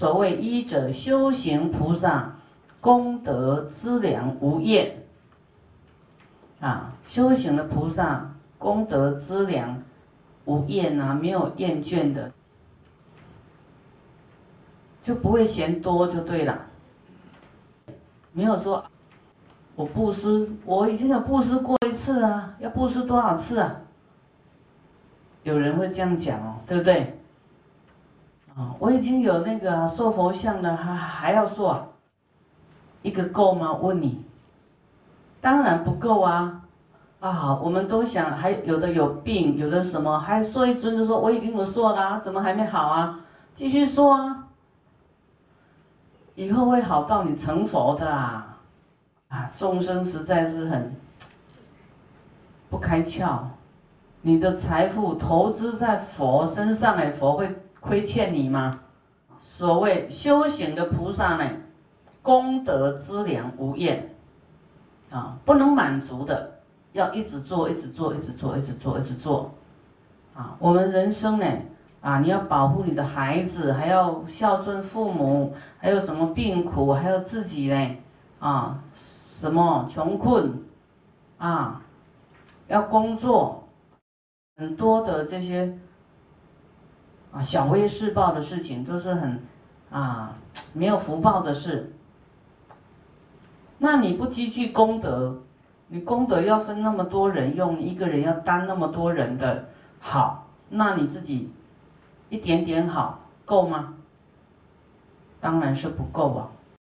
所谓医者修行菩萨功德资粮无厌啊，修行的菩萨功德资粮无厌啊，没有厌倦的，就不会嫌多就对了。没有说我布施，我已经有布施过一次啊，要布施多少次啊？有人会这样讲哦，对不对？啊，我已经有那个塑佛像了，还还要塑啊？一个够吗？问你，当然不够啊！啊，我们都想，还有的有病，有的什么，还说一尊就说我已经有塑了，怎么还没好啊？继续说啊！以后会好到你成佛的啊！啊，众生实在是很不开窍。你的财富投资在佛身上，哎，佛会亏欠你吗？所谓修行的菩萨呢，功德资粮无厌，啊，不能满足的，要一直做，一直做，一直做，一直做，一直做，啊，我们人生呢，啊，你要保护你的孩子，还要孝顺父母，还有什么病苦，还有自己呢，啊，什么穷困，啊，要工作。很多的这些啊小微世报的事情，都是很啊没有福报的事。那你不积聚功德，你功德要分那么多人用，一个人要担那么多人的好，那你自己一点点好够吗？当然是不够啊。